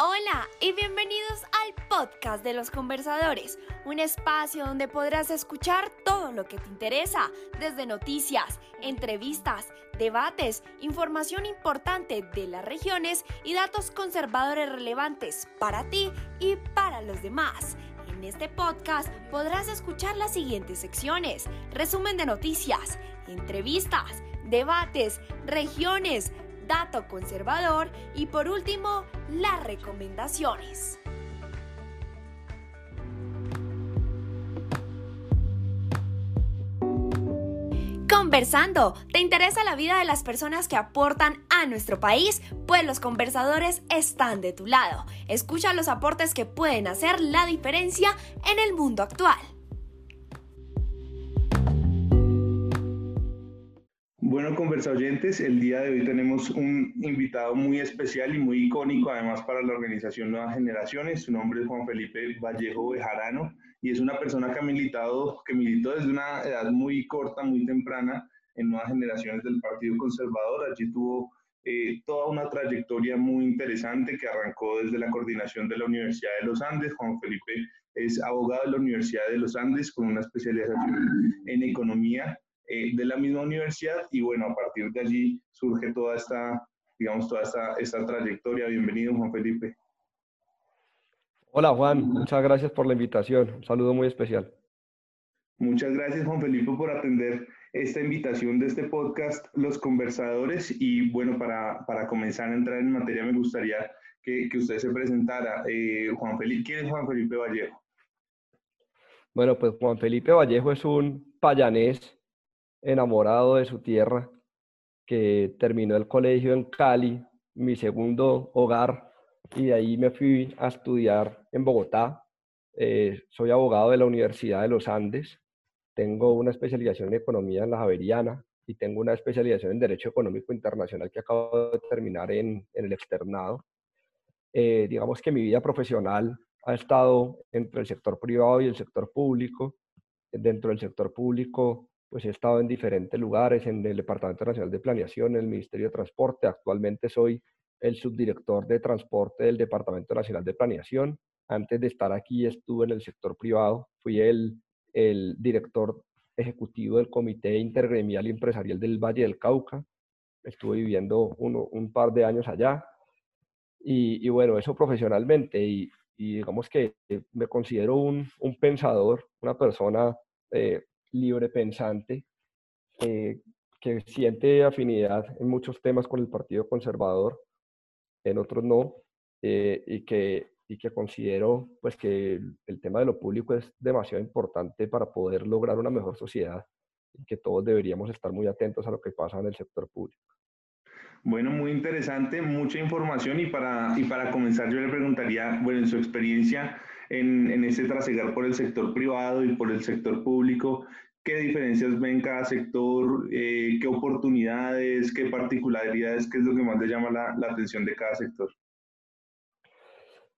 Hola y bienvenidos al podcast de los conversadores, un espacio donde podrás escuchar todo lo que te interesa, desde noticias, entrevistas, debates, información importante de las regiones y datos conservadores relevantes para ti y para los demás. En este podcast podrás escuchar las siguientes secciones, resumen de noticias, entrevistas, debates, regiones, dato conservador y por último, las recomendaciones. Conversando, ¿te interesa la vida de las personas que aportan a nuestro país? Pues los conversadores están de tu lado. Escucha los aportes que pueden hacer la diferencia en el mundo actual. Bueno, conversa oyentes, el día de hoy tenemos un invitado muy especial y muy icónico además para la organización Nuevas Generaciones. Su nombre es Juan Felipe Vallejo Bejarano y es una persona que ha militado, que militó desde una edad muy corta, muy temprana en Nuevas Generaciones del Partido Conservador. Allí tuvo eh, toda una trayectoria muy interesante que arrancó desde la coordinación de la Universidad de los Andes. Juan Felipe es abogado de la Universidad de los Andes con una especialización en economía eh, de la misma universidad y bueno, a partir de allí surge toda esta, digamos, toda esta, esta trayectoria. Bienvenido, Juan Felipe. Hola, Juan. Muchas gracias por la invitación. Un saludo muy especial. Muchas gracias, Juan Felipe, por atender esta invitación de este podcast, Los Conversadores. Y bueno, para, para comenzar a entrar en materia, me gustaría que, que usted se presentara. Eh, Juan Felipe, ¿quién es Juan Felipe Vallejo? Bueno, pues Juan Felipe Vallejo es un payanés enamorado de su tierra, que terminó el colegio en Cali, mi segundo hogar, y de ahí me fui a estudiar en Bogotá. Eh, soy abogado de la Universidad de los Andes, tengo una especialización en economía en la Javeriana y tengo una especialización en Derecho Económico Internacional que acabo de terminar en, el externado. Eh, digamos que mi vida profesional ha estado entre el sector privado y el sector público. Dentro del sector público pues he estado en diferentes lugares, en el Departamento Nacional de Planeación, en el Ministerio de Transporte. Actualmente soy el subdirector de transporte del Departamento Nacional de Planeación. Antes de estar aquí estuve en el sector privado, fui el, el director ejecutivo del Comité Intergremial y Empresarial del Valle del Cauca. Estuve viviendo un par de años allá. Y, y bueno, eso profesionalmente. Y, y, digamos que me considero un, un pensador, una persona eh, libre pensante, eh, que siente afinidad en muchos temas con el Partido Conservador, en otros no, eh, y, que, y que considero pues, que el, tema de lo público es demasiado importante para poder lograr una mejor sociedad y que todos deberíamos estar muy atentos a lo que pasa en el sector público. Bueno, muy interesante, mucha información y para, y para comenzar yo le preguntaría, bueno, en su experiencia, en, este trasegar por el sector privado y por el sector público, ¿qué diferencias ven cada sector? Eh, ¿Qué oportunidades? ¿Qué particularidades? ¿Qué es lo que más le llama la, atención de cada sector?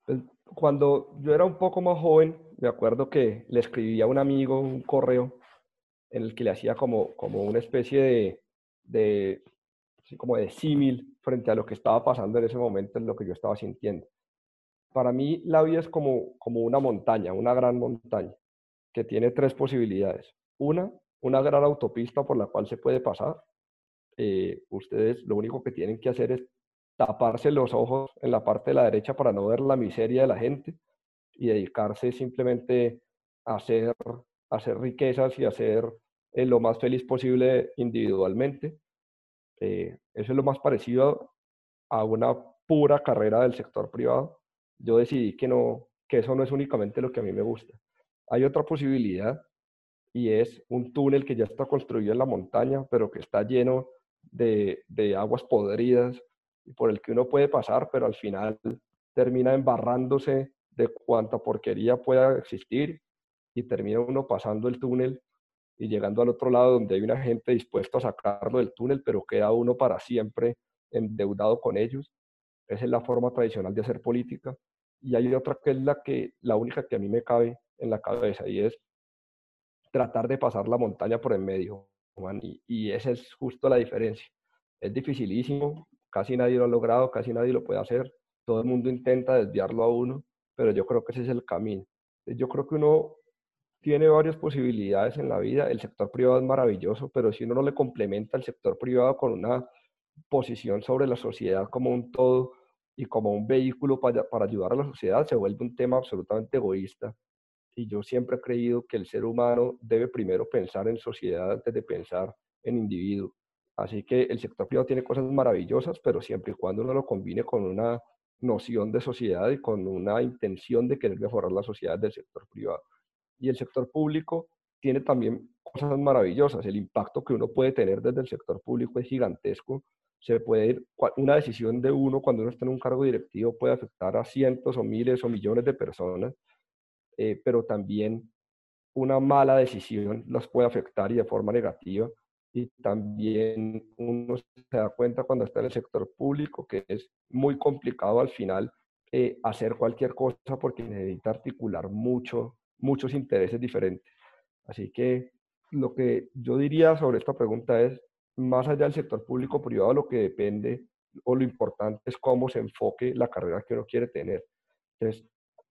Pues, cuando yo era un poco más joven, me acuerdo que le escribía a un amigo un correo en el que le hacía como, como una especie de, de como de símil frente a lo que estaba pasando en ese momento, en lo que yo estaba sintiendo para mí la vida es como, como una montaña, una gran montaña, que tiene tres posibilidades. Una, una gran autopista por la cual se puede pasar. Eh, ustedes lo único que tienen que hacer es taparse los ojos en la parte de la derecha para no ver la miseria de la gente y dedicarse simplemente a hacer, hacer riquezas y a ser eh, lo más feliz posible individualmente. Eh, eso es lo más parecido a una pura carrera del sector privado yo decidí que, no, que eso no es únicamente lo que a mí me gusta. Hay otra posibilidad y es un túnel que ya está construido en la montaña, pero que está lleno de, de aguas podridas por el que uno puede pasar, pero al final termina embarrándose de cuánta porquería pueda existir y termina uno pasando el túnel y llegando al otro lado donde hay una gente dispuesta a sacarlo del túnel, pero queda uno para siempre endeudado con ellos. Esa es la forma tradicional de hacer política. Y hay otra que es la, que, la única que a mí me cabe en la cabeza y es tratar de pasar la montaña por en medio. y, y esa es justo la diferencia. Es dificilísimo, casi nadie lo ha logrado, casi nadie lo puede hacer. todo el mundo intenta desviarlo a uno, pero yo creo que ese es el camino. Yo creo que uno tiene varias posibilidades en la vida. El sector privado es maravilloso, pero si uno no le complementa el sector privado con una posición sobre la sociedad como un todo y como un vehículo para, para ayudar a la sociedad, se vuelve un tema absolutamente egoísta. Y yo siempre he creído que el ser humano debe primero pensar en sociedad antes de pensar en individuo. Así que el sector privado tiene cosas maravillosas, pero siempre y cuando uno lo combine con una noción de sociedad y con una intención de querer mejorar la sociedad del sector privado. Y el sector público tiene también cosas maravillosas. El impacto que uno puede tener desde el sector público es gigantesco. Se puede ir, una decisión de uno cuando uno está en un cargo directivo puede afectar a cientos o miles o millones de personas, eh, pero también una mala decisión los puede afectar y de forma negativa y también uno se da cuenta cuando está en el sector público que es muy complicado al final eh, hacer cualquier cosa porque necesita articular mucho, muchos intereses diferentes. Así que lo que yo diría sobre esta pregunta es, más allá del sector público-privado, lo que depende o lo importante es cómo se enfoque la carrera que uno quiere tener. Entonces,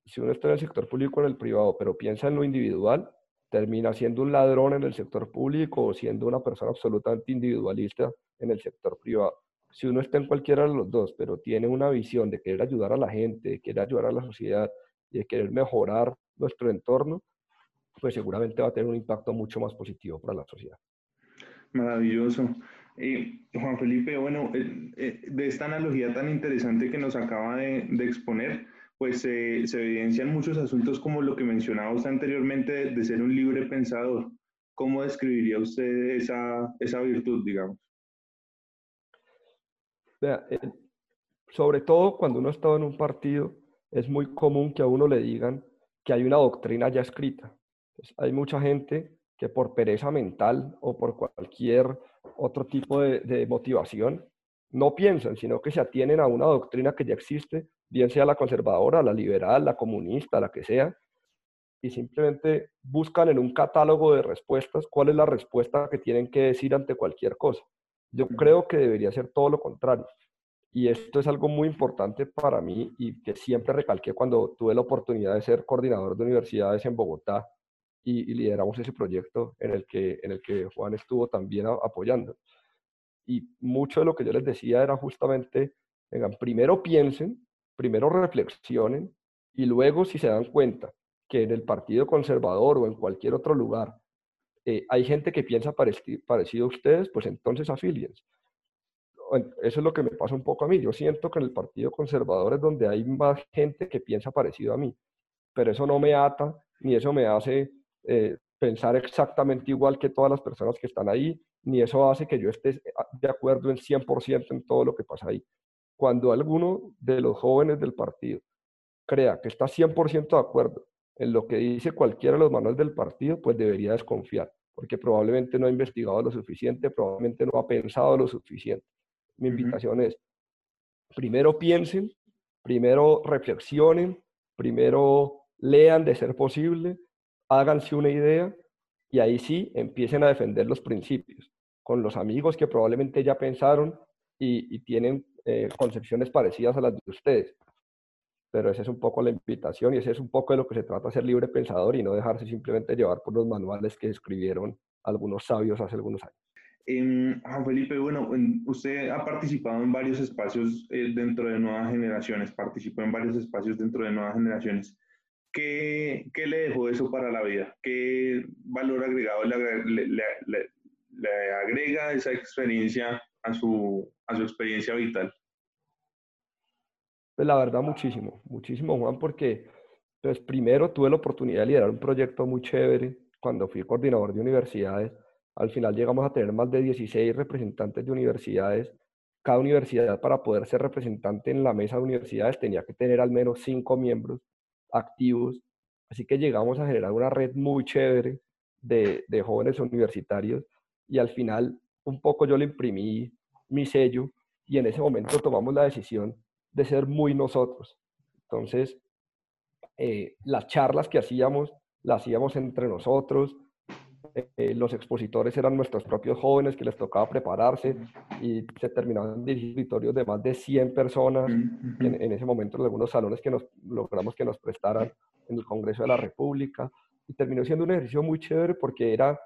si uno está en el sector público o en el privado, pero piensa en lo individual, termina siendo un ladrón en el sector público o siendo una persona absolutamente individualista en el sector privado. Si uno está en cualquiera de los dos, pero tiene una visión de querer ayudar a la gente, de querer ayudar a la sociedad y de querer mejorar nuestro entorno, pues seguramente va a tener un impacto mucho más positivo para la sociedad. Maravilloso. Eh, Juan Felipe, bueno, eh, eh, de esta analogía tan interesante que nos acaba de, exponer, pues se evidencian muchos asuntos como lo que mencionaba usted anteriormente de, ser un libre pensador. ¿Cómo describiría usted esa, esa virtud, digamos? Vea, eh, sobre todo cuando uno está en un partido, es muy común que a uno le digan que hay una doctrina ya escrita. hay mucha gente que por pereza mental o por cualquier otro tipo de, de motivación no piensan, sino que se atienen a una doctrina que ya existe bien sea la conservadora, la liberal, la comunista, la que sea, y simplemente buscan en un catálogo de respuestas cuál es la respuesta que tienen que decir ante cualquier cosa. Yo creo que debería ser todo lo contrario. Y esto es algo muy importante para mí y que siempre recalqué cuando tuve la oportunidad de ser coordinador de universidades en Bogotá y, lideramos ese proyecto en el, que, en el que Juan estuvo también apoyando. Y mucho de lo que yo les decía era justamente, vengan, primero piensen primero reflexionen y luego si se dan cuenta que en el Partido Conservador o en cualquier otro lugar eh, hay gente que piensa parecido a ustedes, pues entonces afíliense. Eso es lo que me pasa un poco a mí. Yo siento que en el Partido Conservador es donde hay más gente que piensa parecido a mí, pero eso no me ata ni eso me hace eh, pensar exactamente igual que todas las personas que están ahí, ni eso hace que yo esté eh, de acuerdo en 100% en todo lo que pasa ahí cuando alguno de los jóvenes del partido crea que está 100% de acuerdo en lo que dice cualquiera de los manuales del partido, pues debería desconfiar, porque probablemente no ha investigado lo suficiente, probablemente no ha pensado lo suficiente. Mi invitación es, primero piensen, primero reflexionen, primero lean de ser posible, háganse una idea y ahí sí empiecen a defender los principios con los amigos que probablemente ya pensaron y, y tienen eh, concepciones parecidas a las de ustedes. Pero esa es un poco la invitación y ese es un poco de lo que se trata ser libre pensador y no dejarse simplemente llevar por los manuales que escribieron algunos sabios hace algunos años. Juan Felipe, bueno, usted ha participado en varios espacios eh, dentro de Nuevas Generaciones, participó en varios espacios dentro de Nuevas Generaciones. ¿Qué, qué le dejó eso para la vida? ¿Qué valor agregado le, le, le agrega esa experiencia a su, a su experiencia vital? Pues la verdad, muchísimo, muchísimo, Juan, porque pues primero tuve la oportunidad de liderar un proyecto muy chévere cuando fui coordinador de universidades. Al final llegamos a tener más de 16 representantes de universidades. Cada universidad para poder ser representante en la mesa de universidades tenía que tener al menos cinco miembros activos. Así que llegamos a generar una red muy chévere de, de jóvenes universitarios y al final un poco yo le imprimí mi sello y en ese momento tomamos la decisión de ser muy nosotros. Entonces, eh, las charlas que hacíamos, las hacíamos entre nosotros. Eh, los expositores eran nuestros propios jóvenes que les tocaba prepararse y se terminaban dirigitorios de más de 100 personas en, en, ese momento en algunos salones que nos logramos que nos prestaran en el Congreso de la República. Y terminó siendo un ejercicio muy chévere porque era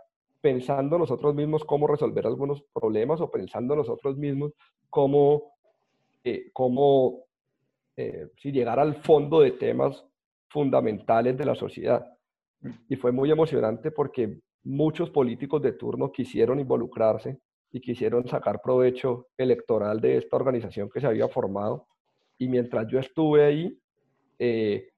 pensando nosotros mismos cómo resolver algunos problemas o pensando nosotros mismos cómo, eh, cómo eh, si llegar al fondo de temas fundamentales de la sociedad. Y fue muy emocionante porque muchos políticos de turno quisieron involucrarse y quisieron sacar provecho electoral de esta organización que se había formado. Y mientras yo estuve ahí, eh,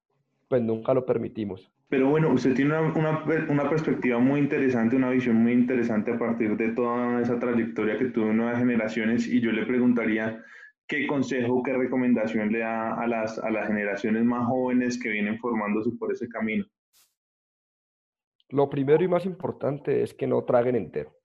pues nunca lo permitimos. Pero bueno, usted tiene una, una, perspectiva muy interesante, una visión muy interesante a partir de toda esa trayectoria que tuvo Nuevas Generaciones y yo le preguntaría qué consejo, qué recomendación le da a las, a las generaciones más jóvenes que vienen formándose por ese camino. Lo primero y más importante es que no traguen entero,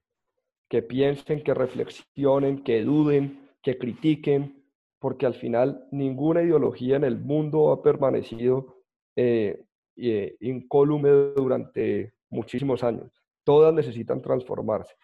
que piensen, que reflexionen, que duden, que critiquen, porque al final ninguna ideología en el mundo ha permanecido eh, eh, incólume durante muchísimos años. Todas necesitan transformarse.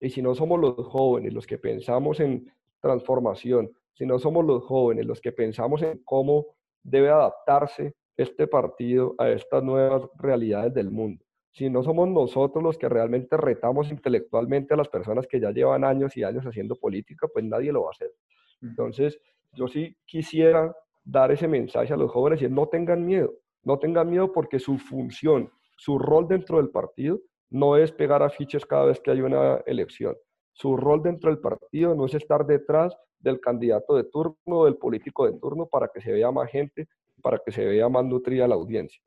Y si no somos los jóvenes los que pensamos en transformación, si no somos los jóvenes los que pensamos en cómo debe adaptarse este partido a estas nuevas realidades del mundo, si no somos nosotros los que realmente retamos intelectualmente a las personas que ya llevan años y años haciendo política, pues nadie lo va a hacer. Entonces, yo sí quisiera dar ese mensaje a los jóvenes y no tengan miedo, no tengan miedo porque su función, su rol dentro del partido no es pegar afiches cada vez que hay una elección. Su rol dentro del partido no es estar detrás del candidato de turno, del político de turno, para que se vea más gente, para que se vea más nutrida la audiencia.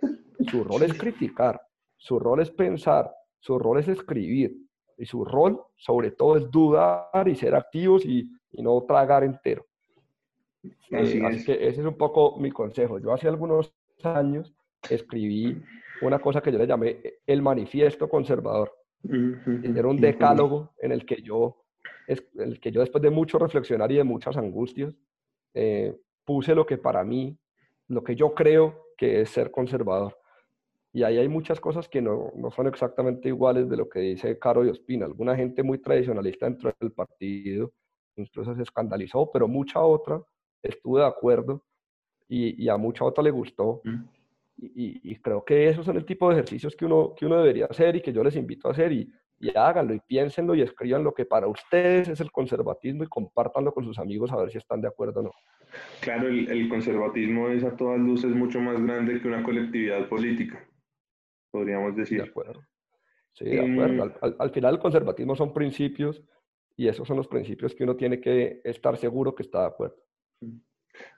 Su rol es criticar, su rol es pensar, su rol es escribir, y su rol, sobre todo, es dudar y ser activos y, no tragar entero. Eh, así que ese es un poco mi consejo. Yo hace algunos años escribí una cosa que yo le llamé el manifiesto conservador. Era un decálogo en el que yo, el que yo después de mucho reflexionar y de muchas angustias, eh, puse lo que para mí, lo que yo creo que es ser conservador. Y ahí hay muchas cosas que no, no son exactamente iguales de lo que dice Caro y Ospina. Alguna gente muy tradicionalista dentro del partido incluso se escandalizó, pero mucha otra estuvo de acuerdo y, a mucha otra le gustó. Y, creo que esos son el tipo de ejercicios que uno, que uno debería hacer y que yo les invito a hacer y, y háganlo y piénsenlo y escriban lo que para ustedes es el conservatismo y compártanlo con sus amigos a ver si están de acuerdo o no. Claro, el, el conservatismo es a todas luces mucho más grande que una colectividad política, podríamos decir. De acuerdo. Sí, de acuerdo. Em, al, al, final el conservatismo son principios y esos son los principios que uno tiene que estar seguro que está de acuerdo.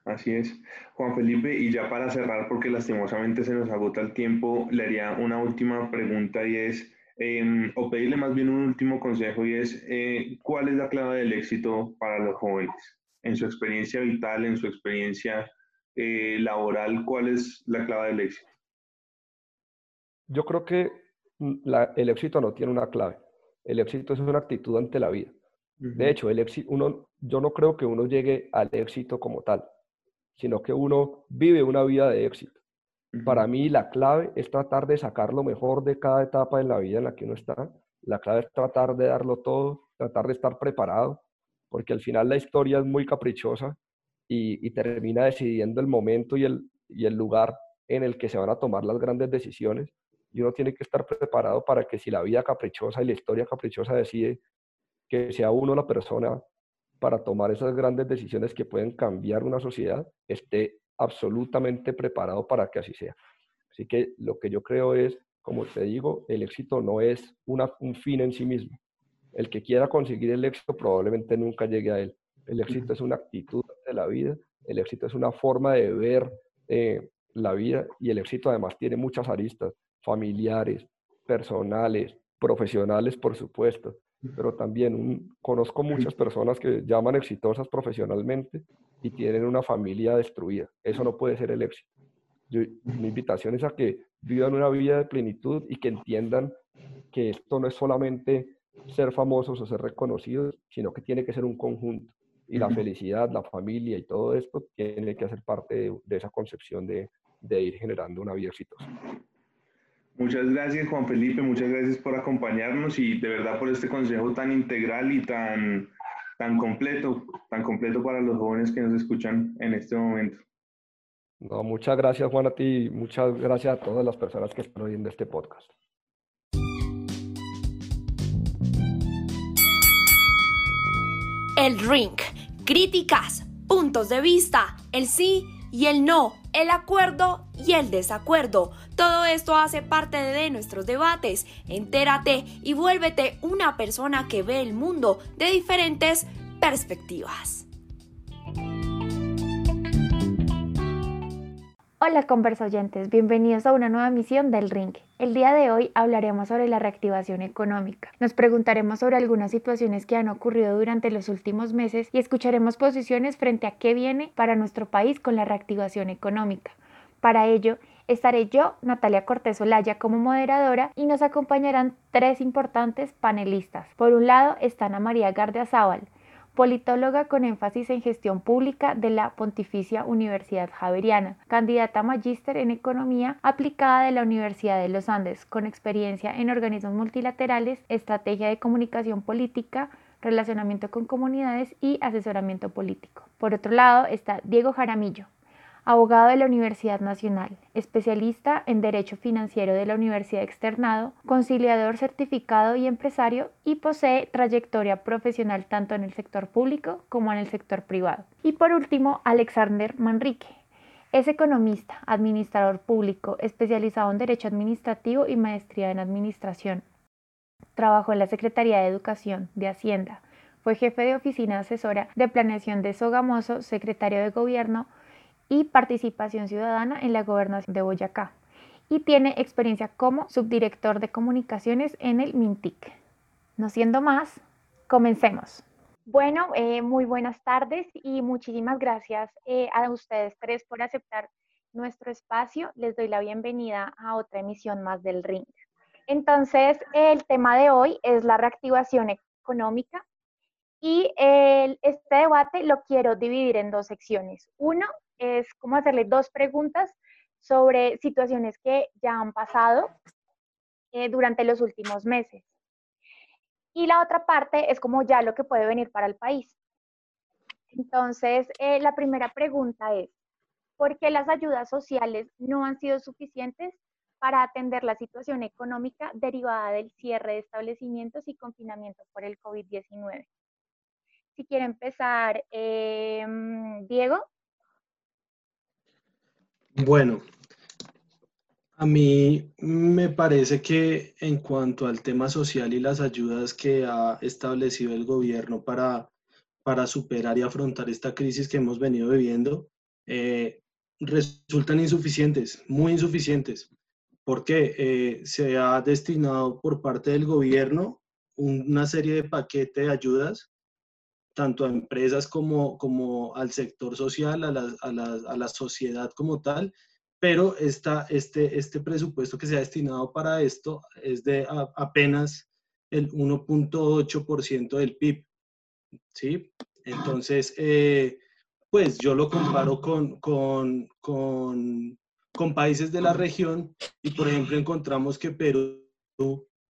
Así es. Juan Felipe, y ya para cerrar, porque lastimosamente se nos agota el tiempo, le haría una última pregunta y es, em, o pedirle más bien un último consejo y es, eh, ¿cuál es la clave del éxito para los jóvenes? En su experiencia vital, en su experiencia eh, laboral, ¿cuál es la clave del éxito? Yo creo que la, el éxito no tiene una clave. El éxito es una actitud ante la vida. De hecho, el éxito, uno, yo no creo que uno llegue al éxito como tal, sino que uno vive una vida de éxito. Para mí la clave es tratar de sacar lo mejor de cada etapa en la vida en la que uno está. La clave es tratar de darlo todo, tratar de estar preparado, porque al final la historia es muy caprichosa y, termina decidiendo el momento y el, y el lugar en el que se van a tomar las grandes decisiones. Y uno tiene que estar preparado para que si la vida caprichosa y la historia caprichosa decide que sea uno la persona para tomar esas grandes decisiones que pueden cambiar una sociedad, esté absolutamente preparado para que así sea. Así que lo que yo creo es, como te digo, el éxito no es una, un fin en sí mismo. El que quiera conseguir el éxito probablemente nunca llegue a él. El éxito es una actitud de la vida, el éxito es una forma de ver eh, la vida y el éxito además tiene muchas aristas, familiares, personales, profesionales, por supuesto pero también conozco muchas personas que llaman exitosas profesionalmente y tienen una familia destruida. Eso no puede ser el éxito. mi invitación es a que vivan una vida de plenitud y que entiendan que esto no es solamente ser famosos o ser reconocidos, sino que tiene que ser un conjunto. Y la felicidad, la familia y todo esto tiene que hacer parte de, esa concepción de, de ir generando una vida exitosa. Muchas gracias Juan Felipe, muchas gracias por acompañarnos y de verdad por este consejo tan integral y tan, tan completo, tan completo para los jóvenes que nos escuchan en este momento. No, muchas gracias Juan a ti, muchas gracias a todas las personas que están oyendo este podcast. El Ring, críticas, puntos de vista, el sí y el no, el acuerdo y el desacuerdo. Todo esto hace parte de nuestros debates. Entérate y vuélvete una persona que ve el mundo de diferentes perspectivas. Hola conversoyentes, bienvenidos a una nueva emisión del Ring. El día de hoy hablaremos sobre la reactivación económica. Nos preguntaremos sobre algunas situaciones que han ocurrido durante los últimos meses y escucharemos posiciones frente a qué viene para nuestro país con la reactivación económica. Para ello, estaré yo, Natalia Cortés Olaya, como moderadora y nos acompañarán tres importantes panelistas. Por un lado está Ana María Gardiazabal, politóloga con énfasis en gestión pública de la Pontificia Universidad Javeriana, candidata magíster en economía aplicada de la Universidad de los Andes, con experiencia en organismos multilaterales, estrategia de comunicación política, relacionamiento con comunidades y asesoramiento político. Por otro lado está Diego Jaramillo, abogado de la Universidad Nacional, especialista en Derecho Financiero de la Universidad Externado, conciliador certificado y empresario y posee trayectoria profesional tanto en el sector público como en el sector privado. Y por último, Alexander Manrique. Es economista, administrador público, especializado en Derecho Administrativo y maestría en Administración. Trabajó en la Secretaría de Educación, de Hacienda. Fue jefe de oficina asesora de planeación de Sogamoso, secretario de Gobierno, y participación ciudadana en la gobernación de Boyacá y tiene experiencia como subdirector de comunicaciones en el MINTIC. No siendo más, comencemos. Bueno, eh, muy buenas tardes y muchísimas gracias eh, a ustedes tres por aceptar nuestro espacio. Les doy la bienvenida a otra emisión más del Ring. Entonces, el tema de hoy es la reactivación económica y este debate lo quiero dividir en dos secciones. Uno es como hacerle dos preguntas sobre situaciones que ya han pasado eh, durante los últimos meses. Y la otra parte es como ya lo que puede venir para el país. Entonces, eh, la primera pregunta es, ¿por qué las ayudas sociales no han sido suficientes para atender la situación económica derivada del cierre de establecimientos y confinamiento por el COVID-19? Si quiere empezar, em, Diego. Bueno, a mí me parece que en cuanto al tema social y las ayudas que ha establecido el gobierno para, para superar y afrontar esta crisis que hemos venido viviendo, eh, resultan insuficientes, muy insuficientes, porque eh, se ha destinado por parte del gobierno una serie de paquetes de ayudas tanto a empresas como, como al sector social, a la, a, la, a la sociedad como tal, pero esta, este, este presupuesto que se ha destinado para esto es de apenas el 1.8% del PIB. ¿sí? Entonces, eh, pues yo lo comparo con, con, con, con, países de la región y, por ejemplo, encontramos que Perú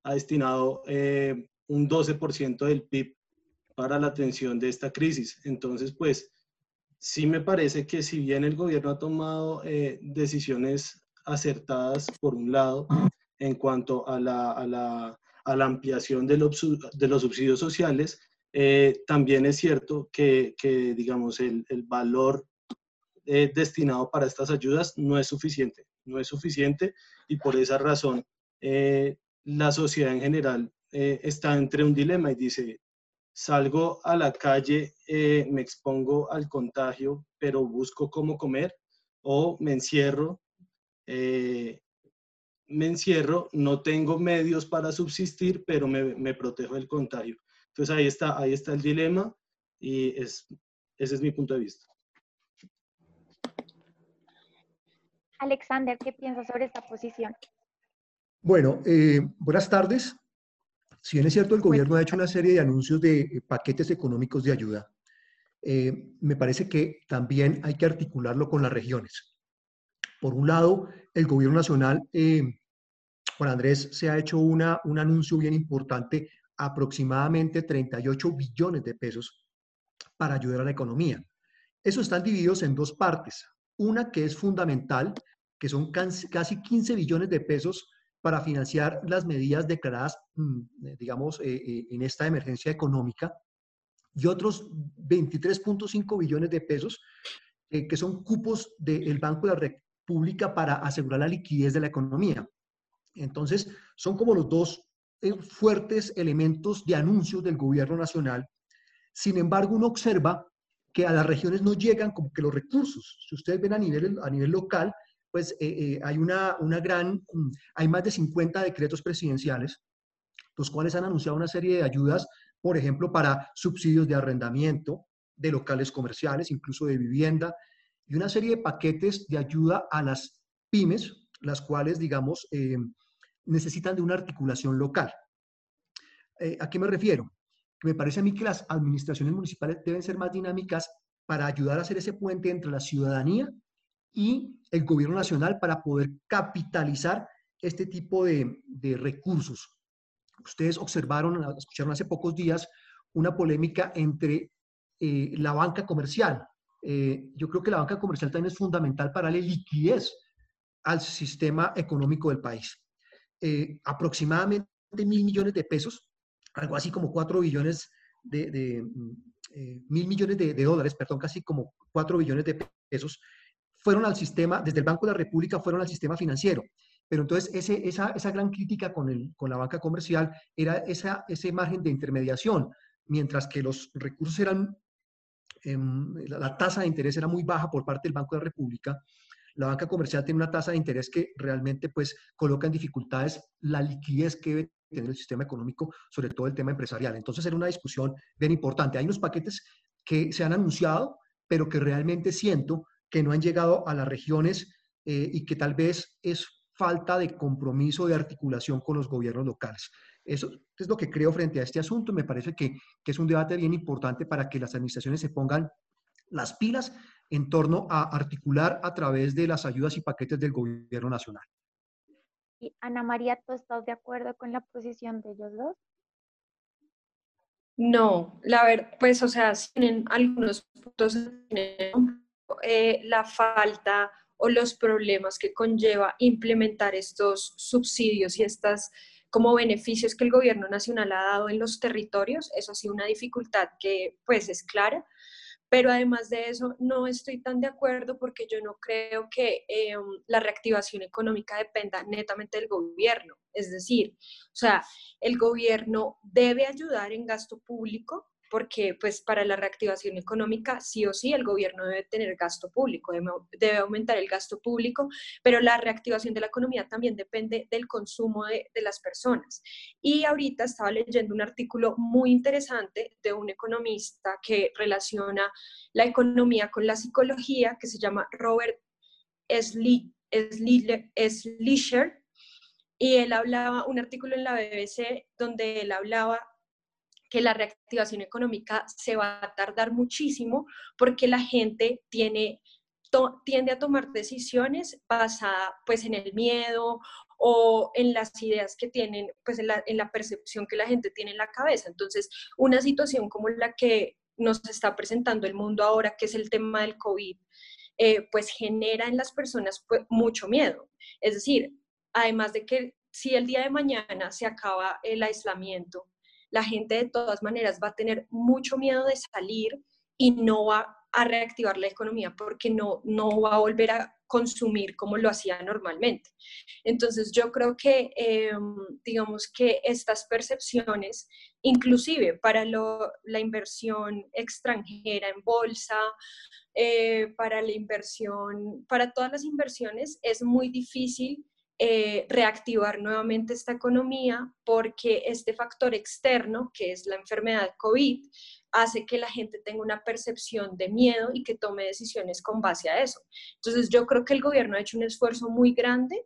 ha destinado eh, un 12% del PIB para la atención de esta crisis. Entonces, pues, sí me parece que si bien el gobierno ha tomado eh, decisiones acertadas, por un lado, en cuanto a la, a la, a la ampliación de los, de los, subsidios sociales, eh, también es cierto que, que digamos, el, el valor eh, destinado para estas ayudas no es suficiente, no es suficiente y por esa razón la sociedad en general está entre un dilema y dice, salgo a la calle, eh, me expongo al contagio, pero busco cómo comer o me encierro, eh, me encierro, no tengo medios para subsistir, pero me, protejo del contagio. Entonces ahí está, ahí está el dilema y es, ese es mi punto de vista. Alexander, ¿qué piensas sobre esta posición? Bueno, eh, buenas tardes. Si bien es cierto, el gobierno ha hecho una serie de anuncios de eh, paquetes económicos de ayuda, eh, me parece que también hay que articularlo con las regiones. Por un lado, el gobierno nacional eh, Juan Andrés, se ha hecho una, un anuncio bien importante, aproximadamente 38 billones de pesos para ayudar a la economía. Esos están divididos en dos partes. Una que es fundamental, que son casi 15 billones de pesos para financiar las medidas declaradas, mm, digamos, eh, eh, en esta emergencia económica, y otros 23.5 billones de pesos, eh, que son cupos del Banco de la República para asegurar la liquidez de la economía. Entonces, son como los dos fuertes elementos de anuncios del gobierno nacional. Sin embargo, uno observa que a las regiones no llegan como que los recursos. Si ustedes ven a nivel, a nivel local, pues eh, eh, hay una, una gran, mm, hay más de 50 decretos presidenciales, los cuales han anunciado una serie de ayudas, por ejemplo, para subsidios de arrendamiento de locales comerciales, incluso de vivienda, y una serie de paquetes de ayuda a las pymes, las cuales, digamos, eh, necesitan de una articulación local. ¿A qué me refiero? me parece a mí que las administraciones municipales deben ser más dinámicas para ayudar a hacer ese puente entre la ciudadanía y el gobierno nacional para poder capitalizar este tipo de, recursos. Ustedes observaron, escucharon hace pocos días una polémica entre eh, la banca comercial. Eh, yo creo que la banca comercial también es fundamental para darle liquidez al sistema económico del país. Eh, aproximadamente mil millones de pesos algo así como 4 billones de, mm, eh, mil millones de, dólares, perdón, casi como 4 billones de pesos, fueron al sistema, desde el Banco de la República fueron al sistema financiero. Pero entonces ese, esa, esa, gran crítica con, el, con la banca comercial era esa, ese margen de intermediación, mientras que los recursos eran, em, la, la tasa de interés era muy baja por parte del Banco de la República, la banca comercial tiene una tasa de interés que realmente pues coloca en dificultades la liquidez que debe tener el sistema económico, sobre todo el tema empresarial. Entonces era una discusión bien importante. Hay unos paquetes que se han anunciado, pero que realmente siento que no han llegado a las regiones eh, y que tal vez es falta de compromiso, de articulación con los gobiernos locales. Eso es lo que creo frente a este asunto. Me parece que, que es un debate bien importante para que las administraciones se pongan las pilas en torno a articular a través de las ayudas y paquetes del gobierno nacional. Y Ana María, ¿tú estás de acuerdo con la posición de ellos dos? No, la verdad, pues, o sea, tienen algunos puntos, eh, la falta o los problemas que conlleva implementar estos subsidios y estas como beneficios que el gobierno nacional ha dado en los territorios, eso ha sido una dificultad que pues es clara, pero además de eso, no estoy tan de acuerdo porque yo no creo que eh, la reactivación económica dependa netamente del gobierno. Es decir, o sea, el gobierno debe ayudar en gasto público, porque pues para la reactivación económica sí o sí el gobierno debe tener gasto público, debe, aumentar el gasto público, pero la reactivación de la economía también depende del consumo de, de las personas. Y ahorita estaba leyendo un artículo muy interesante de un economista que relaciona la economía con la psicología, que se llama Robert Slisher, y él hablaba, un artículo en la BBC donde él hablaba que la reactivación económica se va a tardar muchísimo porque la gente tiene, tiende a tomar decisiones basadas pues en el miedo o en las ideas que tienen, pues en la, en la percepción que la gente tiene en la cabeza. Entonces, una situación como la que nos está presentando el mundo ahora, que es el tema del COVID, eh, pues genera en las personas pues, mucho miedo. Es decir, además de que si el día de mañana se acaba el aislamiento, la gente de todas maneras va a tener mucho miedo de salir y no va a reactivar la economía porque no, no va a volver a consumir como lo hacía normalmente. Entonces yo creo que, em, digamos que estas percepciones, inclusive para la inversión extranjera en bolsa, eh, para la inversión, para todas las inversiones, es muy difícil eh, reactivar nuevamente esta economía porque este factor externo, que es la enfermedad COVID, hace que la gente tenga una percepción de miedo y que tome decisiones con base a eso. Entonces yo creo que el gobierno ha hecho un esfuerzo muy grande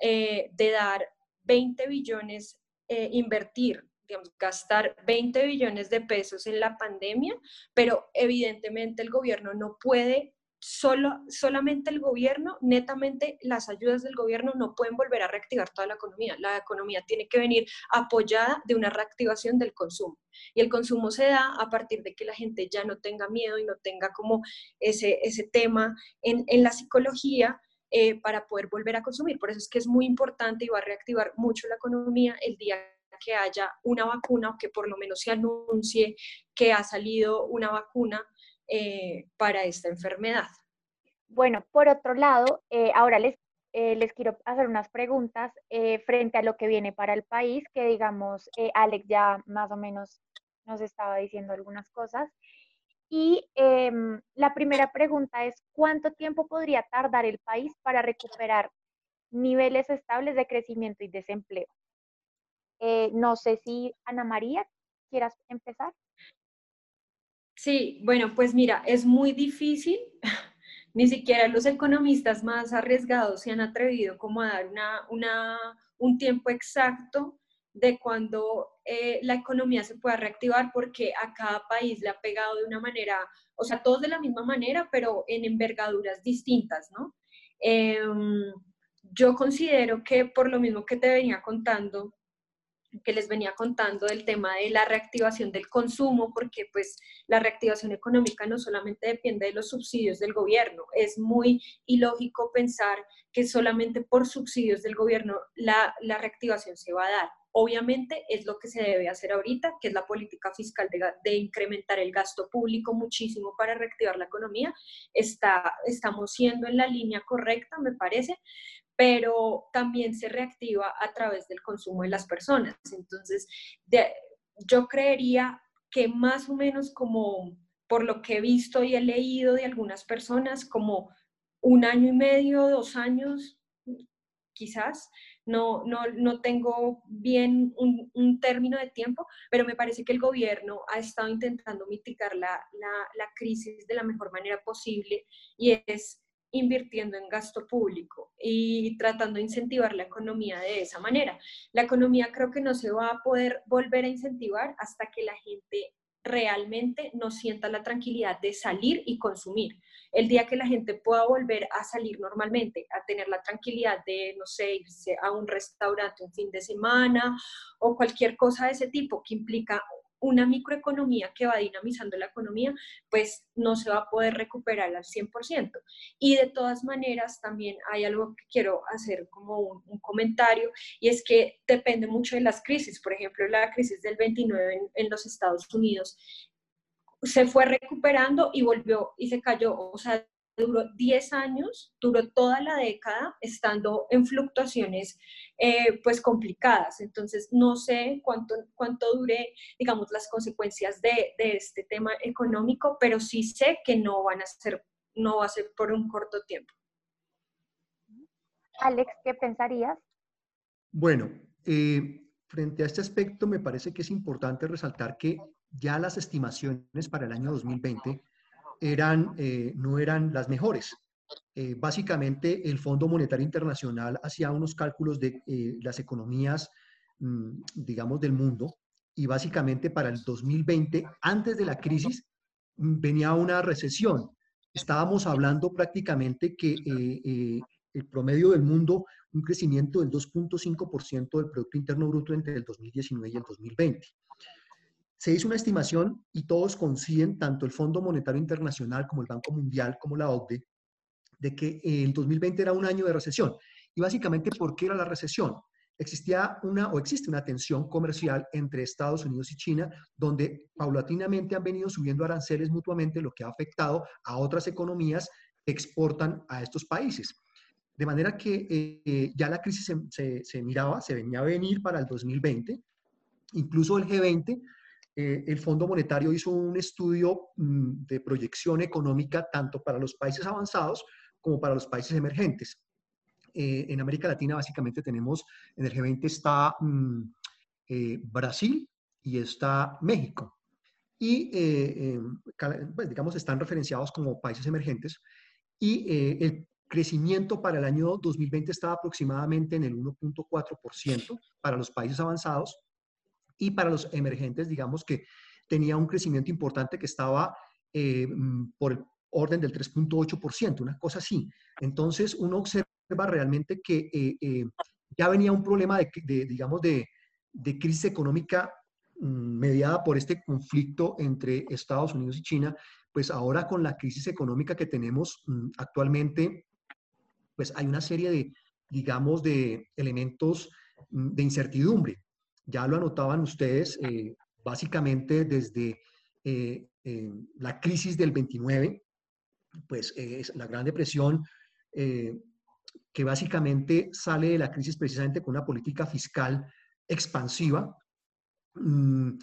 eh, de dar 20 billones, eh, invertir, digamos, gastar 20 billones de pesos en la pandemia, pero evidentemente el gobierno no puede solo, solamente el gobierno, netamente las ayudas del gobierno no pueden volver a reactivar toda la economía. La economía tiene que venir apoyada de una reactivación del consumo. Y el consumo se da a partir de que la gente ya no tenga miedo y no tenga como ese, ese tema en, en la psicología eh, para poder volver a consumir. Por eso es que es muy importante y va a reactivar mucho la economía el día que haya una vacuna o que por lo menos se anuncie que ha salido una vacuna eh, para esta enfermedad. Bueno, por otro lado, eh, ahora les, eh, les quiero hacer unas preguntas frente a lo que viene para el país, que digamos, Alex ya más o menos nos estaba diciendo algunas cosas. Y em, la primera pregunta es, ¿cuánto tiempo podría tardar el país para recuperar niveles estables de crecimiento y desempleo? no sé si Ana María quieras empezar. Sí, bueno, pues mira, es muy difícil. Ni siquiera los economistas más arriesgados se han atrevido como a dar una, un tiempo exacto de cuando eh, la economía se pueda reactivar porque a cada país le ha pegado de una manera, o sea, todos de la misma manera, pero en envergaduras distintas, ¿no? Em, yo considero que por lo mismo que te venía contando, que les venía contando del tema de la reactivación del consumo, porque pues la reactivación económica no solamente depende de los subsidios del gobierno, es muy ilógico pensar que solamente por subsidios del gobierno la, la reactivación se va a dar. Obviamente es lo que se debe hacer ahorita, que es la política fiscal de, de, incrementar el gasto público muchísimo para reactivar la economía. Está, estamos siendo en la línea correcta, me parece, pero también se reactiva a través del consumo de las personas. Entonces, yo creería que más o menos como por lo que he visto y he leído de algunas personas, como un año y medio, dos años, quizás, no, no, no tengo bien un, un, término de tiempo, pero me parece que el gobierno ha estado intentando mitigar la, la, la crisis de la mejor manera posible y es invirtiendo en gasto público y tratando de incentivar la economía de esa manera. La economía creo que no se va a poder volver a incentivar hasta que la gente realmente no sienta la tranquilidad de salir y consumir. El día que la gente pueda volver a salir normalmente, a tener la tranquilidad de, no sé, irse a un restaurante un fin de semana o cualquier cosa de ese tipo que implica una microeconomía que va dinamizando la economía, pues no se va a poder recuperar al 100%. Y de todas maneras, también hay algo que quiero hacer como un, comentario, y es que depende mucho de las crisis. Por ejemplo, la crisis del 29 en, en los Estados Unidos se fue recuperando y volvió y se cayó. O sea, duró 10 años, duró toda la década estando en fluctuaciones eh, pues complicadas. Entonces, no sé cuánto, cuánto dure, digamos, las consecuencias de, de, este tema económico, pero sí sé que no van a ser, no va a ser por un corto tiempo. Alex, ¿qué pensarías? Bueno, eh, frente a este aspecto, me parece que es importante resaltar que ya las estimaciones para el año 2020 eran, eh, no eran las mejores. Eh, básicamente, el Fondo Monetario Internacional hacía unos cálculos de eh, las economías, mm, digamos, del mundo, y básicamente para el 2020, antes de la crisis, mm, venía una recesión. Estábamos hablando prácticamente que el promedio del mundo, un crecimiento del 2.5% del Producto Interno Bruto entre el 2019 y el 2020. Se hizo una estimación y todos coinciden, tanto el Fondo Monetario Internacional como el Banco Mundial, como la OCDE, de que el 2020 era un año de recesión. Y básicamente, ¿por qué era la recesión? Existía una o existe una tensión comercial entre Estados Unidos y China, donde paulatinamente han venido subiendo aranceles mutuamente, lo que ha afectado a otras economías que exportan a estos países. De manera que eh, ya la crisis se, miraba, se venía a venir para el 2020. Incluso el G20 eh, el Fondo Monetario hizo un estudio mm, de proyección económica tanto para los países avanzados como para los países emergentes. Eh, en América Latina básicamente tenemos, en el G20 está mm, eh, Brasil y está México. Y, pues, digamos, están referenciados como países emergentes. Y el crecimiento para el año 2020 estaba aproximadamente en el 1.4% para los países avanzados y para los emergentes, digamos que tenía un crecimiento importante que estaba eh, mm, por orden del 3.8%, una cosa así. Entonces, uno observa realmente que eh, eh, ya venía un problema de, digamos, de, de, crisis económica mm, mediada por este conflicto entre Estados Unidos y China, pues ahora con la crisis económica que tenemos mm, actualmente, pues hay una serie de, digamos, de elementos de incertidumbre. Ya lo anotaban ustedes, eh, básicamente desde la crisis del 29, pues es la Gran Depresión, eh, que básicamente sale de la crisis precisamente con una política fiscal expansiva. Mm,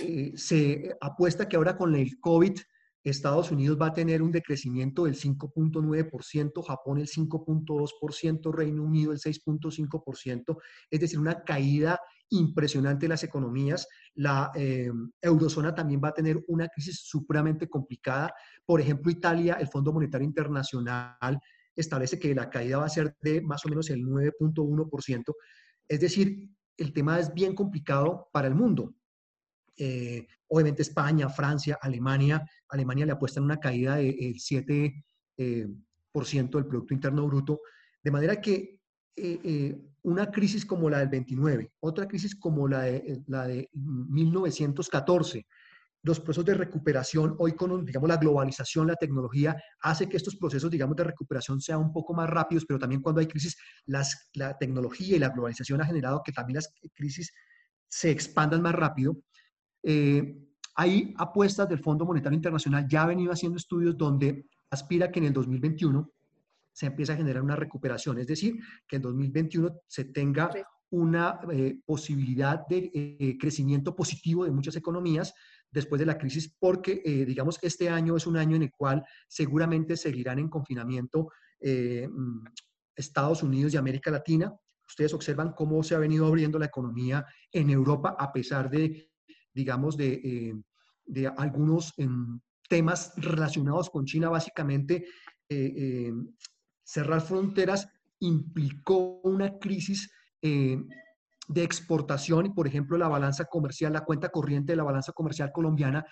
eh, se apuesta que ahora con el COVID Estados Unidos va a tener un decrecimiento del 5.9%, Japón el 5.2%, Reino Unido el 6.5%, es decir, una caída impresionante de las economías. La eh, eurozona también va a tener una crisis supremamente complicada. Por ejemplo, Italia, el Fondo Monetario Internacional establece que la caída va a ser de más o menos el 9.1%. Es decir, el tema es bien complicado para el mundo. Eh, obviamente España, Francia, Alemania, Alemania le apuesta en una caída del 7% eh, del Producto Interno Bruto, de manera que eh, una crisis como la del 29, otra crisis como la de, la de 1914, los procesos de recuperación, hoy con, digamos, la globalización, la tecnología, hace que estos procesos, digamos, de recuperación sean un poco más rápidos, pero también cuando hay crisis, las, la tecnología y la globalización ha generado que también las crisis se expandan más rápido. Eh, hay apuestas del Fondo Monetario Internacional, ya ha venido haciendo estudios donde aspira que en el 2021 se empiece a generar una recuperación, es decir, que en 2021 se tenga una eh, posibilidad de eh, crecimiento positivo de muchas economías después de la crisis, porque, digamos, este año es un año en el cual seguramente seguirán en confinamiento mm, Estados Unidos y América Latina. Ustedes observan cómo se ha venido abriendo la economía en Europa a pesar de digamos, de, eh, de algunos em, temas relacionados con China, básicamente eh, eh, cerrar fronteras implicó una crisis de exportación y, por ejemplo, la balanza comercial, la cuenta corriente de la balanza comercial colombiana,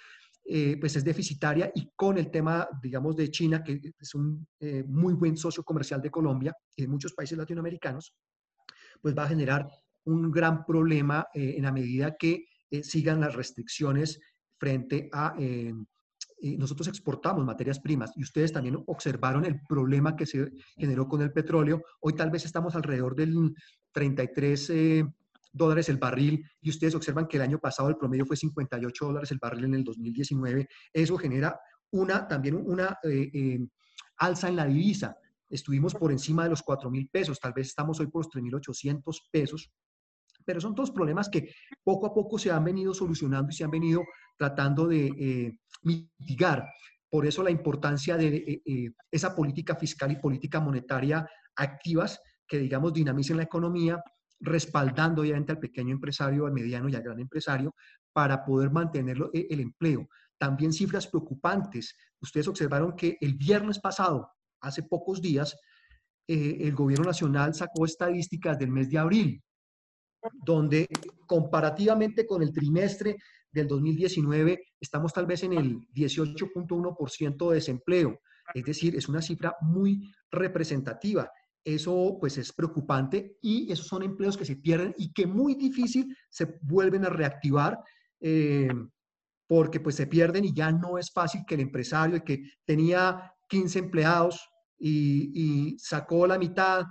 pues es deficitaria y con el tema, digamos, de China, que es un muy buen socio comercial de Colombia y de muchos países latinoamericanos, pues va a generar un gran problema en la medida que eh, sigan las restricciones frente a... Eh, nosotros exportamos materias primas y ustedes también observaron el problema que se generó con el petróleo. Hoy tal vez estamos alrededor del 33 eh, dólares el barril y ustedes observan que el año pasado el promedio fue 58 dólares el barril en el 2019. Eso genera una, también una alza en la divisa. Estuvimos por encima de los 4 mil pesos, tal vez estamos hoy por los 3.800 pesos pero son todos problemas que poco a poco se han venido solucionando y se han venido tratando de eh, mitigar. Por eso la importancia de eh, eh, esa política fiscal y política monetaria activas que, digamos, dinamicen la economía, respaldando obviamente al pequeño empresario, al mediano y al gran empresario, para poder mantener el empleo. También cifras preocupantes. Ustedes observaron que el viernes pasado, hace pocos días, el gobierno nacional sacó estadísticas del mes de abril donde comparativamente con el trimestre del 2019 estamos tal vez en el 18.1% de desempleo. Es decir, es una cifra muy representativa. Eso pues es preocupante y esos son empleos que se pierden y que muy difícil se vuelven a reactivar eh, porque pues se pierden y ya no es fácil que el empresario que tenía 15 empleados y, y sacó la mitad,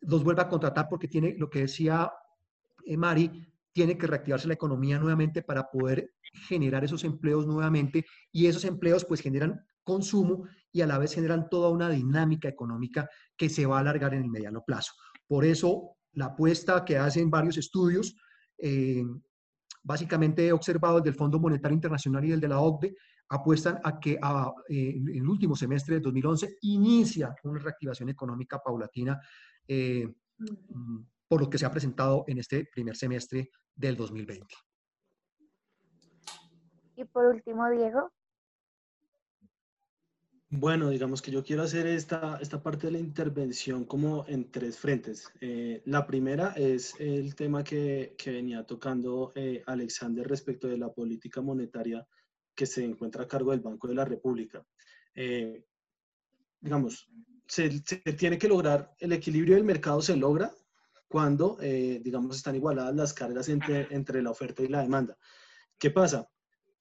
los vuelva a contratar porque tiene lo que decía Mari, tiene que reactivarse la economía nuevamente para poder generar esos empleos nuevamente y esos empleos pues generan consumo y a la vez generan toda una dinámica económica que se va a alargar en el mediano plazo. Por eso la apuesta que hacen varios estudios, eh, básicamente he observado el del Fondo Monetario Internacional y el de la OCDE, apuestan a que eh, en el último semestre de 2011 inicia una reactivación económica paulatina por lo que se ha presentado en este primer semestre del 2020. Y por último, Diego. Bueno, digamos que yo quiero hacer esta, esta parte de la intervención como en tres frentes. Eh, la primera es el tema que, que venía tocando eh, Alexander respecto de la política monetaria que se encuentra a cargo del Banco de la República. eh, digamos, se, tiene que lograr, el equilibrio del mercado se logra cuando, eh, digamos, están igualadas las cargas entre, entre la oferta y la demanda. ¿Qué pasa?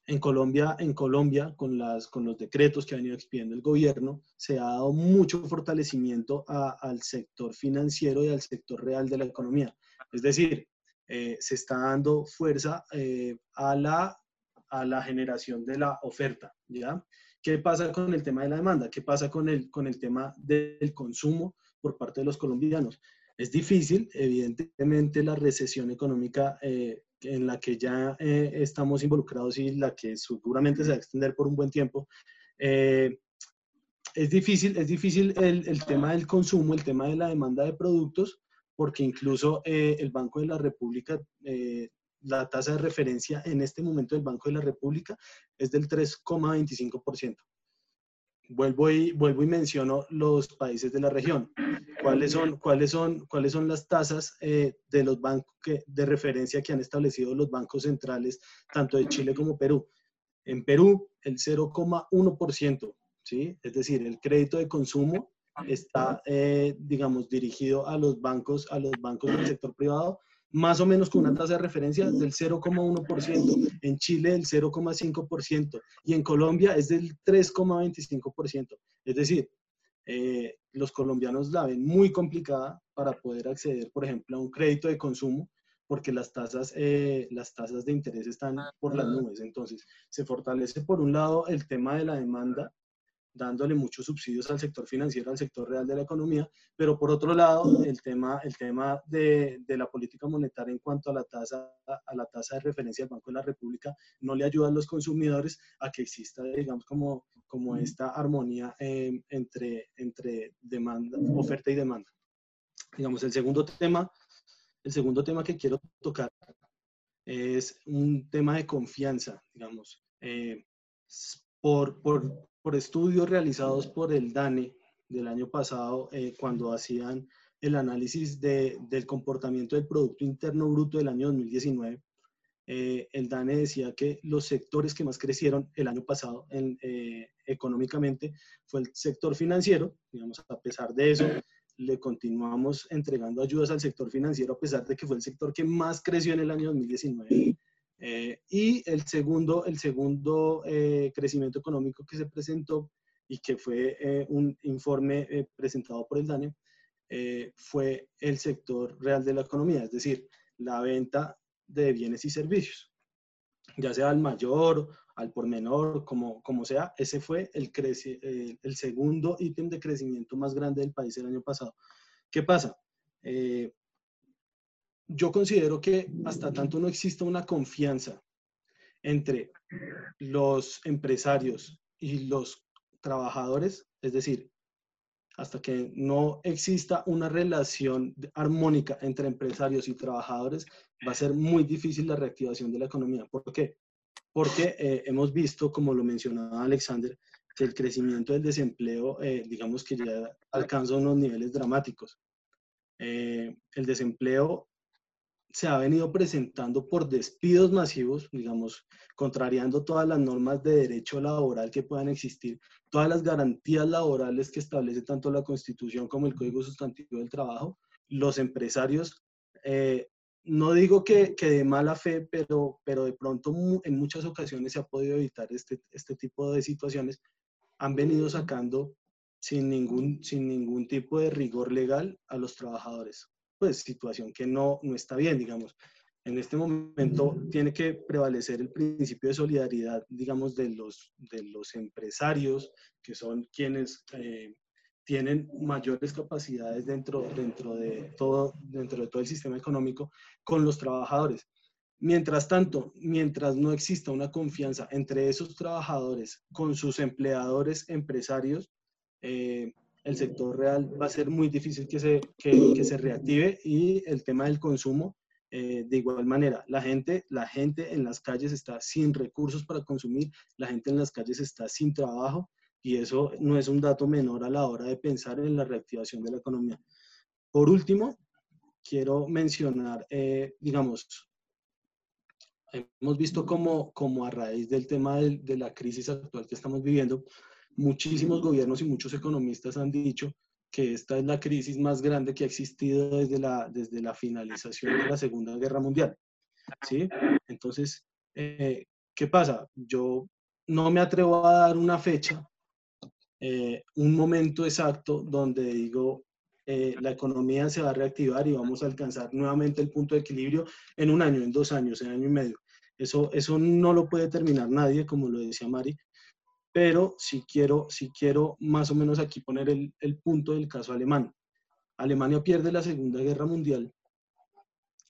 En Colombia, en Colombia con, las, con los decretos que ha venido expidiendo el gobierno, se ha dado mucho fortalecimiento al sector financiero y al sector real de la economía. Es decir, eh, se está dando fuerza eh, a, la, a la generación de la oferta, ¿ya? ¿Qué pasa con el tema de la demanda? ¿Qué pasa con el, con el tema del consumo por parte de los colombianos? Es difícil, evidentemente, la recesión económica eh, en la que ya eh, estamos involucrados y la que seguramente se va a extender por un buen tiempo. Eh, es difícil, es difícil el, el, tema del consumo, el tema de la demanda de productos, porque incluso el Banco de la República, la tasa de referencia en este momento del Banco de la República es del 3,25% vuelvo y, vuelvo y menciono los países de la región. ¿Cuáles son, cuáles son, cuáles son las tasas eh, de los bancos de referencia que han establecido los bancos centrales, tanto de Chile como Perú? En Perú, el 0,1%, ¿sí? Es decir, el crédito de consumo está, eh, digamos, dirigido a los bancos, a los bancos del sector privado más o menos con una tasa de referencia del 0,1%, en Chile el 0,5% y en Colombia es del 3,25%. Es decir, eh, los colombianos la ven muy complicada para poder acceder, por ejemplo, a un crédito de consumo porque las tasas, eh, las tasas de interés están por las nubes. Entonces, se fortalece por un lado el tema de la demanda dándole muchos subsidios al sector financiero, al sector real de la economía, pero por otro lado, el tema, el tema de, de, la política monetaria en cuanto a la, tasa, a la tasa de referencia del Banco de la República no le ayuda a los consumidores a que exista, digamos, como, como esta armonía eh, entre, entre demanda, oferta y demanda. Digamos, el segundo tema, el segundo tema que quiero tocar es un tema de confianza, digamos. Eh, por, por, por estudios realizados por el DANE del año pasado, eh, cuando hacían el análisis de, del comportamiento del Producto Interno Bruto del año 2019, eh, el DANE decía que los sectores que más crecieron el año pasado eh, económicamente fue el sector financiero, digamos, a pesar de eso, le continuamos entregando ayudas al sector financiero a pesar de que fue el sector que más creció en el año 2019. Eh, y el segundo, el segundo eh, crecimiento económico que se presentó y que fue eh, un informe presentado por el DANE, fue el sector real de la economía, es decir, la venta de bienes y servicios, ya sea al mayor, al por menor, como, como sea, ese fue el, el segundo ítem de crecimiento más grande del país el año pasado. ¿Qué pasa? Yo considero que hasta tanto no exista una confianza entre los empresarios y los trabajadores, es decir, hasta que no exista una relación armónica entre empresarios y trabajadores, va a ser muy difícil la reactivación de la economía. ¿Por qué? Porque eh, hemos visto, como lo mencionaba Alexander, que el crecimiento del desempleo, eh, digamos que ya alcanza unos niveles dramáticos. Eh, el desempleo se ha venido presentando por despidos masivos, digamos, contrariando todas las normas de derecho laboral que puedan existir, todas las garantías laborales que establece tanto la Constitución como el Código Sustantivo del Trabajo. Los empresarios, eh, no digo que, que, de mala fe, pero, pero de pronto en muchas ocasiones se ha podido evitar este, este tipo de situaciones, han venido sacando sin ningún, sin ningún tipo de rigor legal a los trabajadores pues situación que no, no está bien, digamos. En este momento tiene que prevalecer el principio de solidaridad, digamos, de los, de los empresarios, que son quienes eh, tienen mayores capacidades dentro, dentro, de todo, dentro de todo el sistema económico, con los trabajadores. Mientras tanto, mientras no exista una confianza entre esos trabajadores con sus empleadores empresarios, eh, el sector real va a ser muy difícil que se, que, se reactive y el tema del consumo eh, de igual manera. La gente, la gente en las calles está sin recursos para consumir, la gente en las calles está sin trabajo y eso no es un dato menor a la hora de pensar en la reactivación de la economía. Por último, quiero mencionar, eh, digamos, hemos visto como, como a raíz del tema de, de la crisis actual que estamos viviendo, muchísimos gobiernos y muchos economistas han dicho que esta es la crisis más grande que ha existido desde la, desde la finalización de la Segunda Guerra Mundial. ¿sí? Entonces, eh, ¿qué pasa? Yo no me atrevo a dar una fecha, eh, un momento exacto donde digo, eh, la economía se va a reactivar y vamos a alcanzar nuevamente el punto de equilibrio en un año, en dos años, en año y medio. Eso, eso no lo puede terminar nadie, como lo decía Mari, pero si quiero, si quiero más o menos aquí poner el, el punto del caso alemán. Alemania pierde la Segunda Guerra Mundial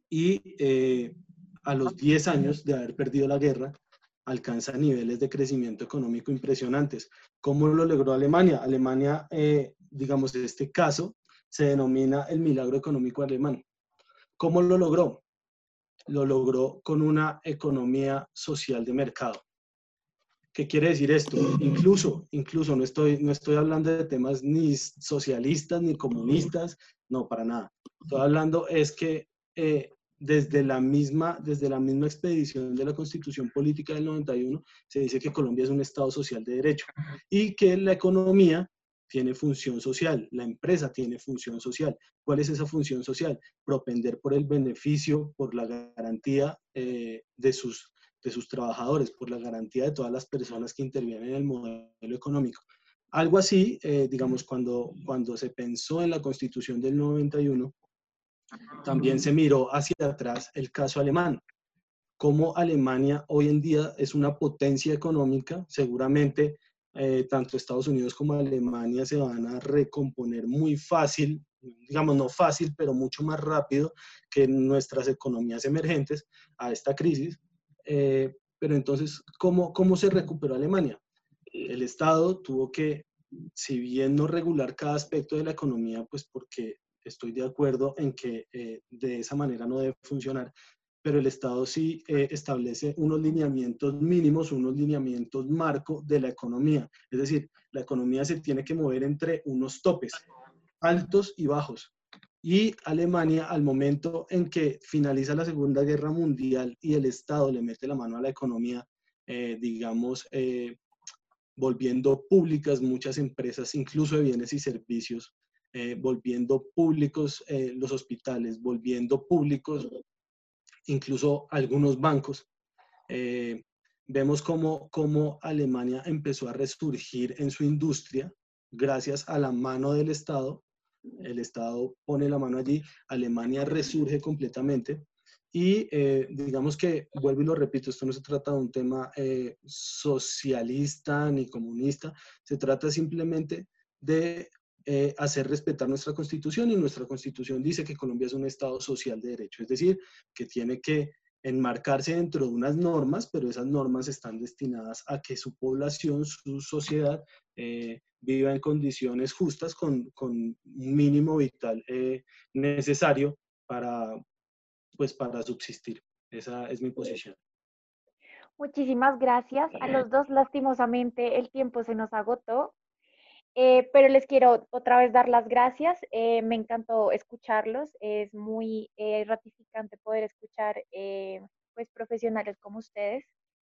y eh, a los 10 años de haber perdido la guerra, alcanza niveles de crecimiento económico impresionantes. ¿Cómo lo logró Alemania? Alemania, eh, digamos, en este caso, se denomina el milagro económico alemán. ¿Cómo lo logró? Lo logró con una economía social de mercado. ¿Qué quiere decir esto? Incluso, incluso no estoy, no estoy hablando de temas ni socialistas ni comunistas, no, para nada. Estoy hablando es que eh, desde la, misma, desde la misma expedición de la Constitución Política del 91, se dice que Colombia es un Estado social de derecho y que la economía tiene función social, la empresa tiene función social. ¿Cuál es esa función social? Propender por el beneficio, por la garantía eh, de, sus, de sus trabajadores, por la garantía de todas las personas que intervienen en el modelo económico. Algo así, eh, digamos, cuando, cuando se pensó en la Constitución del 91, también se miró hacia atrás el caso alemán. Cómo Alemania hoy en día es una potencia económica, seguramente eh, tanto Estados Unidos como Alemania se van a recomponer muy fácil, digamos no fácil, pero mucho más rápido que nuestras economías emergentes a esta crisis. Eh, pero entonces, ¿cómo, ¿cómo se recuperó Alemania? El Estado tuvo que, si bien no regular cada aspecto de la economía, pues porque estoy de acuerdo en que eh, de esa manera no debe funcionar, pero el Estado sí eh, establece unos lineamientos mínimos, unos lineamientos marco de la economía. Es decir, la economía se tiene que mover entre unos topes altos y bajos. Y Alemania, al momento en que finaliza la Segunda Guerra Mundial y el Estado le mete la mano a la economía, eh, digamos, volviendo públicas muchas empresas, incluso de bienes y servicios, eh, volviendo públicos eh, los hospitales, volviendo públicos incluso algunos bancos. Eh, vemos cómo, cómo Alemania empezó a resurgir en su industria gracias a la mano del Estado. El Estado pone la mano allí, Alemania resurge completamente. Y digamos que, vuelvo y lo repito, esto no se trata de un tema socialista ni comunista, se trata simplemente de eh, hacer respetar nuestra constitución y nuestra constitución dice que Colombia es un Estado social de derecho, es decir, que tiene que enmarcarse dentro de unas normas, pero esas normas están destinadas a que su población, su sociedad, eh, viva en condiciones justas con, un mínimo vital eh, necesario para, pues, para subsistir. Esa es mi posición. Muchísimas gracias. A los dos, lastimosamente, el tiempo se nos agotó. Eh, pero les quiero otra vez dar las gracias. Eh, me encantó escucharlos. Es muy eh, ratificante poder escuchar pues profesionales como ustedes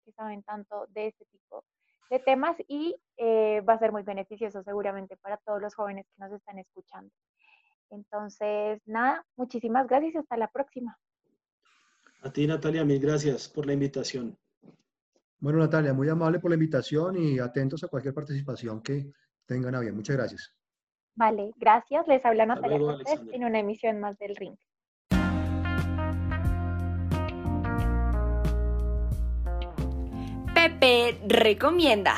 que saben tanto de este tipo de temas y va a ser muy beneficioso seguramente para todos los jóvenes que nos están escuchando. Entonces, nada, muchísimas gracias y hasta la próxima. A ti, Natalia, mil gracias por la invitación. Bueno, Natalia, muy amable por la invitación y atentos a cualquier participación que tengan a bien. Muchas gracias. Vale, gracias. Les habla Natalia Cortés en una emisión más del Ring. Pepe recomienda.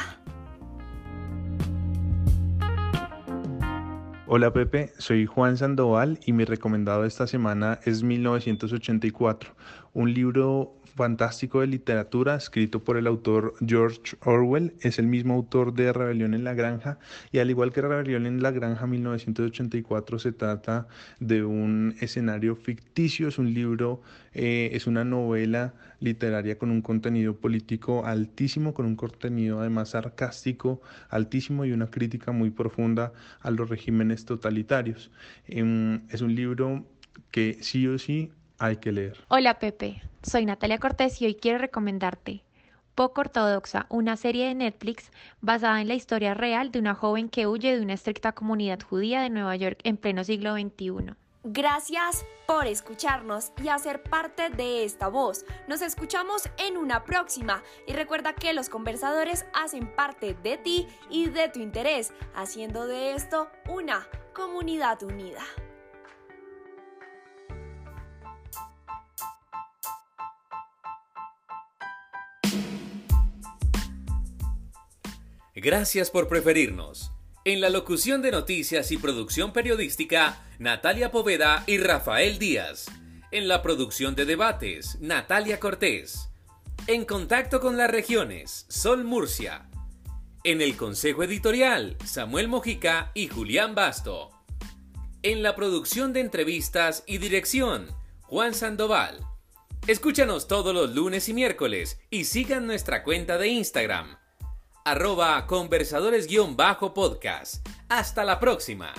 Hola Pepe, soy Juan Sandoval y mi recomendado esta semana es 1984, un libro fantástico de literatura escrito por el autor George Orwell. Es el mismo autor de Rebelión en la Granja y al igual que Rebelión en la Granja 1984 se trata de un escenario ficticio, es un libro, eh, es una novela literaria con un contenido político altísimo, con un contenido además sarcástico altísimo y una crítica muy profunda a los regímenes totalitarios. Em, es un libro que sí o sí hay que leer. Hola Pepe, soy Natalia Cortés y hoy quiero recomendarte Poco Ortodoxa, una serie de Netflix basada en la historia real de una joven que huye de una estricta comunidad judía de Nueva York en pleno siglo XXI. Gracias por escucharnos y hacer parte de esta voz. Nos escuchamos en una próxima y recuerda que los conversadores hacen parte de ti y de tu interés, haciendo de esto una comunidad unida. Gracias por preferirnos. En la locución de noticias y producción periodística, Natalia Poveda y Rafael Díaz. En la producción de debates, Natalia Cortés. En contacto con las regiones, Sol Murcia. En el consejo editorial, Samuel Mojica y Julián Basto. En la producción de entrevistas y dirección, Juan Sandoval. Escúchanos todos los lunes y miércoles y sigan nuestra cuenta de Instagram, arroba conversadores-podcast. Hasta la próxima.